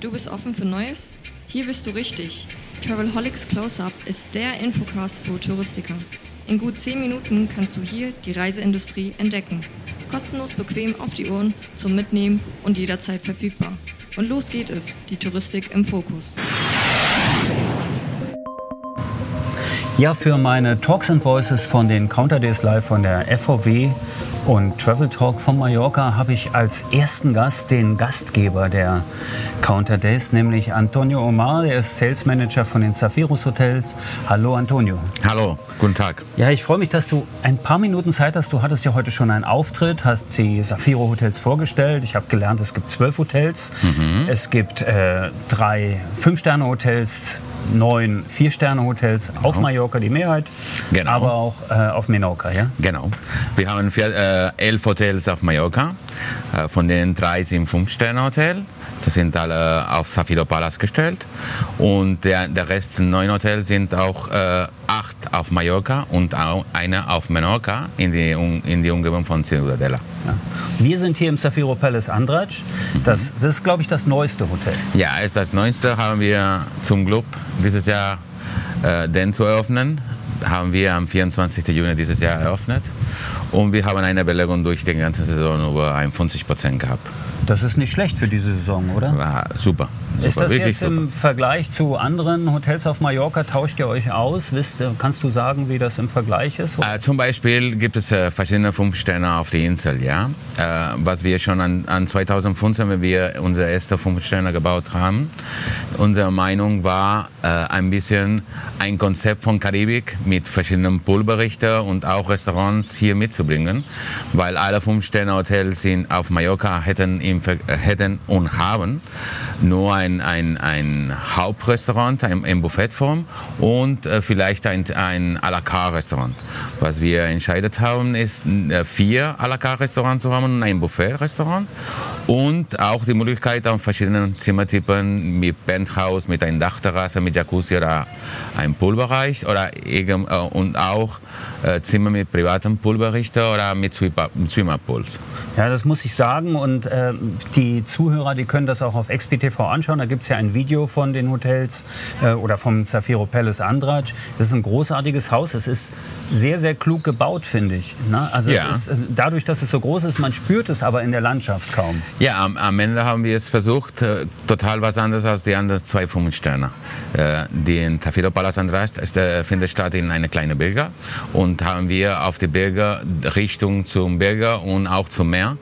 Du bist offen für Neues? Hier bist du richtig. Travelholics Close-Up ist der Infocast für Touristiker. In gut 10 Minuten kannst du hier die Reiseindustrie entdecken. Kostenlos bequem auf die Ohren, zum Mitnehmen und jederzeit verfügbar. Und los geht es, die Touristik im Fokus. Ja, für meine Talks and Voices von den Counter Days Live von der FVW und Travel Talk von Mallorca habe ich als ersten Gast den Gastgeber der Counter Days, nämlich Antonio Omar. Der ist Sales Manager von den Zafiros Hotels. Hallo Antonio. Hallo, guten Tag. Ja, ich freue mich, dass du ein paar Minuten Zeit hast. Du hattest ja heute schon einen Auftritt, hast die Safiro Hotels vorgestellt. Ich habe gelernt, es gibt zwölf Hotels. Mhm. Es gibt äh, drei Fünf-Sterne-Hotels, neun Vier-Sterne-Hotels genau. auf Mallorca, die Mehrheit, genau. aber auch äh, auf Menorca, ja? Genau. Wir haben vier, äh, elf Hotels auf Mallorca, äh, von denen drei sind Fünf-Sterne-Hotel. Das sind alle auf Safilo Palace gestellt. Und der, der Rest, neun Hotels, sind auch äh, auf Mallorca und auch eine auf Menorca in die, in die Umgebung von Ciudadela. Ja. Wir sind hier im Safiro Palace Andraj. Das, das ist, glaube ich, das neueste Hotel. Ja, ist das neueste. Haben wir zum Glück dieses Jahr äh, den zu eröffnen. Haben wir am 24. Juni dieses Jahr eröffnet. Und wir haben eine Belegung durch die ganze Saison über 51 Prozent gehabt. Das ist nicht schlecht für diese Saison, oder? Ja, super. super. Ist das jetzt super. im Vergleich zu anderen Hotels auf Mallorca, tauscht ihr euch aus? Wisst, kannst du sagen, wie das im Vergleich ist? Äh, zum Beispiel gibt es äh, verschiedene Fünf-Sterne auf der Insel. Ja? Äh, was wir schon an, an 2015, wenn wir unsere erste Fünf-Sterne gebaut haben, unsere Meinung war äh, ein bisschen ein Konzept von Karibik mit verschiedenen Poolberichten und auch Restaurants hier mitzubringen, weil alle Fünf-Sterne-Hotels auf Mallorca hätten im hätten und haben nur ein, ein, ein Hauptrestaurant in, in Buffetform und äh, vielleicht ein, ein à la carte Restaurant. Was wir entscheidet haben, ist äh, vier à la carte Restaurants zu haben und ein Buffet-Restaurant und auch die Möglichkeit an verschiedenen Zimmertypen mit Penthouse, mit einer Dachterrasse, mit Jacuzzi oder einem Poolbereich oder äh, und auch äh, Zimmer mit privatem Poolberichter oder mit Swimmerpools. Ja, das muss ich sagen und äh, die Zuhörer, die können das auch auf XPTV anschauen. Da gibt es ja ein Video von den Hotels äh, oder vom Zafiro Palace Andraj. Das ist ein großartiges Haus. Es ist sehr, sehr klug gebaut, finde ich. Ne? Also ja. ist, äh, dadurch, dass es so groß ist, man spürt es aber in der Landschaft kaum. Ja, am, am Ende haben wir es versucht, äh, total was anderes als die anderen zwei Fünf-Sterne. Äh, den Zafiro Palace Andraj findet statt in einer kleinen Berge und haben wir auf die Berge Richtung zum Berge und auch zum Meer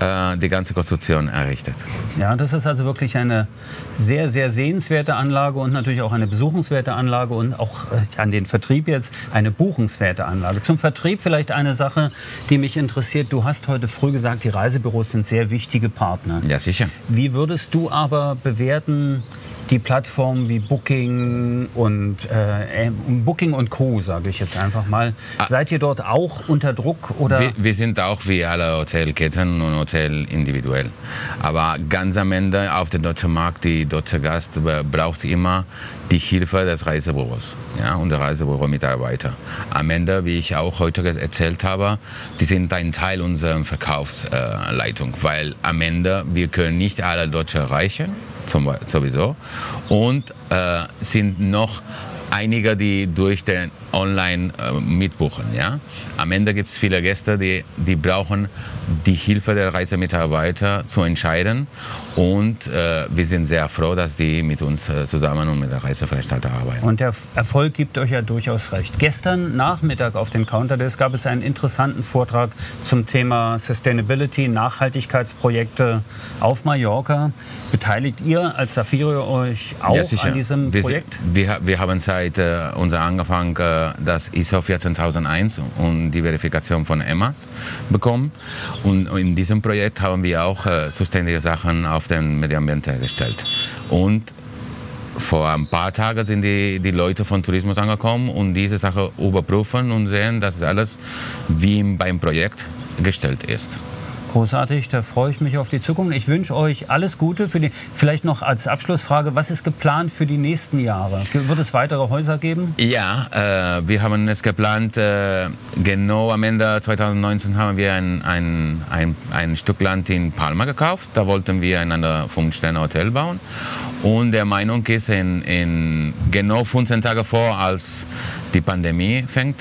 äh, die ganze Konstruktion errichtet. Ja, das ist also wirklich eine sehr, sehr sehenswerte Anlage und natürlich auch eine besuchenswerte Anlage und auch äh, an den Vertrieb jetzt eine buchenswerte Anlage. Zum Vertrieb vielleicht eine Sache, die mich interessiert. Du hast heute früh gesagt, die Reisebüros sind sehr wichtige Partner. Ja, sicher. Wie würdest du aber bewerten, die Plattformen wie Booking und äh, Booking und Co, sage ich jetzt einfach mal. Ah. Seid ihr dort auch unter Druck oder? Wir, wir, sind auch wie alle Hotelketten und Hotel individuell. Aber ganz am Ende auf dem deutschen Markt, die deutsche Gast braucht immer die Hilfe des Reisebüros ja, und der Reisebüro-Mitarbeiter. Am Ende, wie ich auch heute erzählt habe, die sind ein Teil unserer Verkaufsleitung, weil am Ende wir können nicht alle Deutsche erreichen sowieso. Und äh, sind noch einige, die durch den Online äh, mitbuchen. Ja? Am Ende gibt es viele Gäste, die, die brauchen die Hilfe der Reisemitarbeiter zu entscheiden. Und äh, wir sind sehr froh, dass die mit uns äh, zusammen und mit der Reiseveranstalter arbeiten. Und der Erfolg gibt euch ja durchaus recht. Gestern Nachmittag auf den Counterdesk gab es einen interessanten Vortrag zum Thema Sustainability, Nachhaltigkeitsprojekte auf Mallorca. Beteiligt ihr als Safiro euch auch ja, an diesem wir, Projekt? Wir, wir haben seit äh, unserem Anfang äh, das ISO 14001 und die Verifikation von EMAS bekommen. Und in diesem Projekt haben wir auch äh, sustainable Sachen auf den Medienambiente hergestellt. Und vor ein paar Tagen sind die, die Leute von Tourismus angekommen und diese Sache überprüfen und sehen, dass alles wie beim Projekt gestellt ist. Großartig, da freue ich mich auf die Zukunft. Ich wünsche euch alles Gute. Für die, vielleicht noch als Abschlussfrage, was ist geplant für die nächsten Jahre? Wird es weitere Häuser geben? Ja, äh, wir haben es geplant, äh, genau am Ende 2019 haben wir ein, ein, ein, ein Stück Land in Palma gekauft. Da wollten wir ein 5-Sterne-Hotel bauen. Und der Meinung ist, in, in genau 15 Tage vor, als die Pandemie fängt,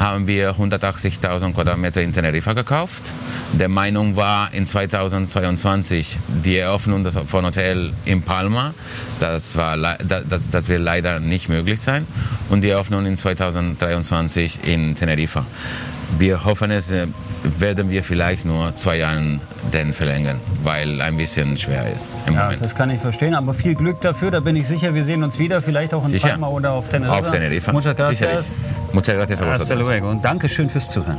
haben wir 180.000 Quadratmeter in Teneriffa gekauft. Der Meinung war in 2022 die Eröffnung von Hotel in Palma. Das, war, das, das wird leider nicht möglich sein. Und die Eröffnung in 2023 in Teneriffa. Wir hoffen es, äh, werden wir vielleicht nur zwei Jahre den verlängern, weil ein bisschen schwer ist im ja, Moment. Das kann ich verstehen, aber viel Glück dafür. Da bin ich sicher, wir sehen uns wieder, vielleicht auch in sicher. Palma oder auf Teneriffa. Auf Teneriffa. Muchas gracias. Muchas gracias. Hasta luego. Und Dankeschön fürs Zuhören.